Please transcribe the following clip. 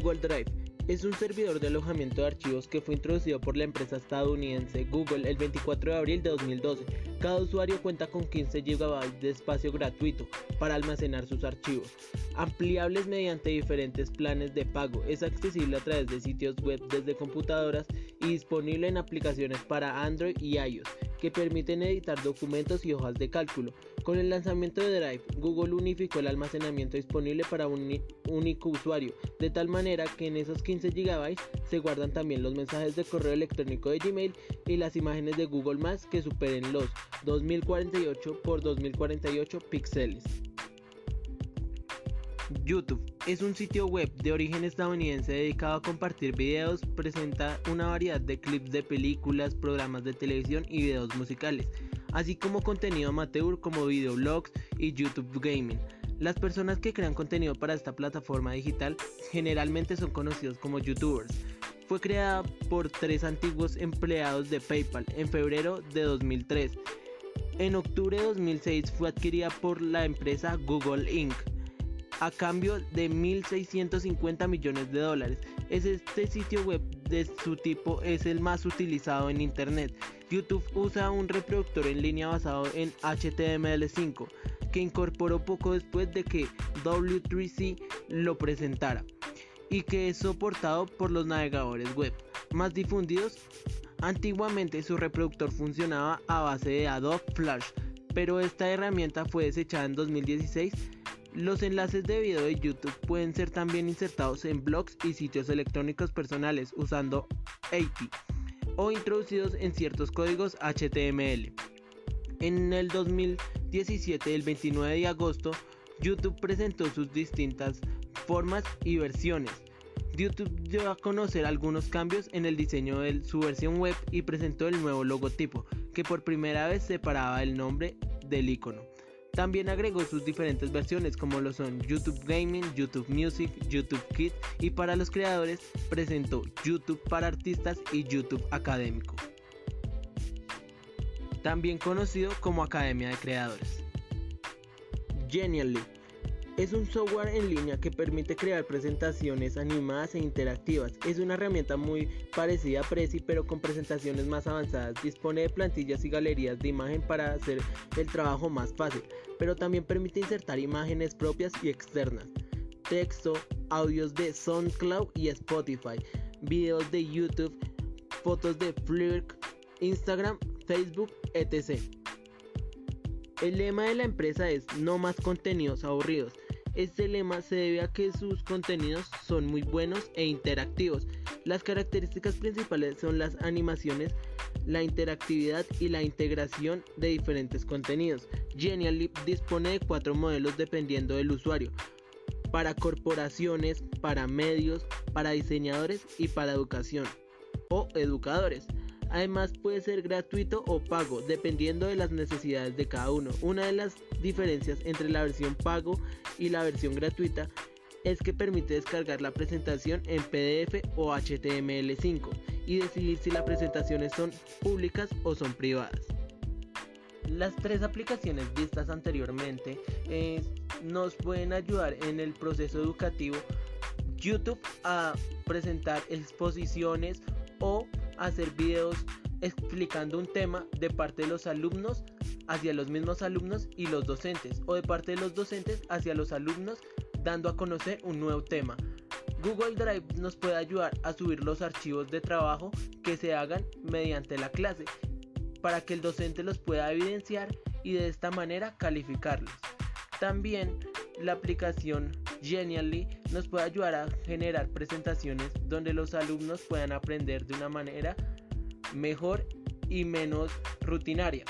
Google Drive es un servidor de alojamiento de archivos que fue introducido por la empresa estadounidense Google el 24 de abril de 2012. Cada usuario cuenta con 15 GB de espacio gratuito para almacenar sus archivos, ampliables mediante diferentes planes de pago. Es accesible a través de sitios web desde computadoras y disponible en aplicaciones para Android y iOS que permiten editar documentos y hojas de cálculo. Con el lanzamiento de Drive, Google unificó el almacenamiento disponible para un único usuario, de tal manera que en esos 15 GB se guardan también los mensajes de correo electrónico de Gmail y las imágenes de Google Maps que superen los 2048 x 2048 píxeles. YouTube es un sitio web de origen estadounidense dedicado a compartir videos, presenta una variedad de clips de películas, programas de televisión y videos musicales, así como contenido amateur como videoblogs y YouTube Gaming. Las personas que crean contenido para esta plataforma digital generalmente son conocidos como youtubers. Fue creada por tres antiguos empleados de PayPal en febrero de 2003. En octubre de 2006 fue adquirida por la empresa Google Inc a cambio de 1.650 millones de dólares. Es este sitio web de su tipo es el más utilizado en Internet. YouTube usa un reproductor en línea basado en HTML5 que incorporó poco después de que W3C lo presentara y que es soportado por los navegadores web más difundidos. Antiguamente su reproductor funcionaba a base de Adobe Flash, pero esta herramienta fue desechada en 2016 los enlaces de video de YouTube pueden ser también insertados en blogs y sitios electrónicos personales usando API o introducidos en ciertos códigos HTML. En el 2017, el 29 de agosto, YouTube presentó sus distintas formas y versiones. YouTube dio a conocer algunos cambios en el diseño de su versión web y presentó el nuevo logotipo, que por primera vez separaba el nombre del icono. También agregó sus diferentes versiones como lo son YouTube Gaming, YouTube Music, YouTube Kids y para los creadores presentó YouTube para artistas y YouTube Académico. También conocido como Academia de Creadores. Genially es un software en línea que permite crear presentaciones animadas e interactivas. Es una herramienta muy parecida a Prezi pero con presentaciones más avanzadas. Dispone de plantillas y galerías de imagen para hacer el trabajo más fácil, pero también permite insertar imágenes propias y externas, texto, audios de SoundCloud y Spotify, videos de YouTube, fotos de Flickr, Instagram, Facebook, etc. El lema de la empresa es no más contenidos aburridos. Este lema se debe a que sus contenidos son muy buenos e interactivos. Las características principales son las animaciones, la interactividad y la integración de diferentes contenidos. Genially dispone de cuatro modelos dependiendo del usuario, para corporaciones, para medios, para diseñadores y para educación o educadores. Además puede ser gratuito o pago, dependiendo de las necesidades de cada uno. Una de las diferencias entre la versión pago y la versión gratuita es que permite descargar la presentación en PDF o HTML5 y decidir si las presentaciones son públicas o son privadas. Las tres aplicaciones vistas anteriormente eh, nos pueden ayudar en el proceso educativo YouTube a presentar exposiciones o hacer videos explicando un tema de parte de los alumnos hacia los mismos alumnos y los docentes o de parte de los docentes hacia los alumnos dando a conocer un nuevo tema. Google Drive nos puede ayudar a subir los archivos de trabajo que se hagan mediante la clase para que el docente los pueda evidenciar y de esta manera calificarlos. También la aplicación Genially nos puede ayudar a generar presentaciones donde los alumnos puedan aprender de una manera mejor y menos rutinaria.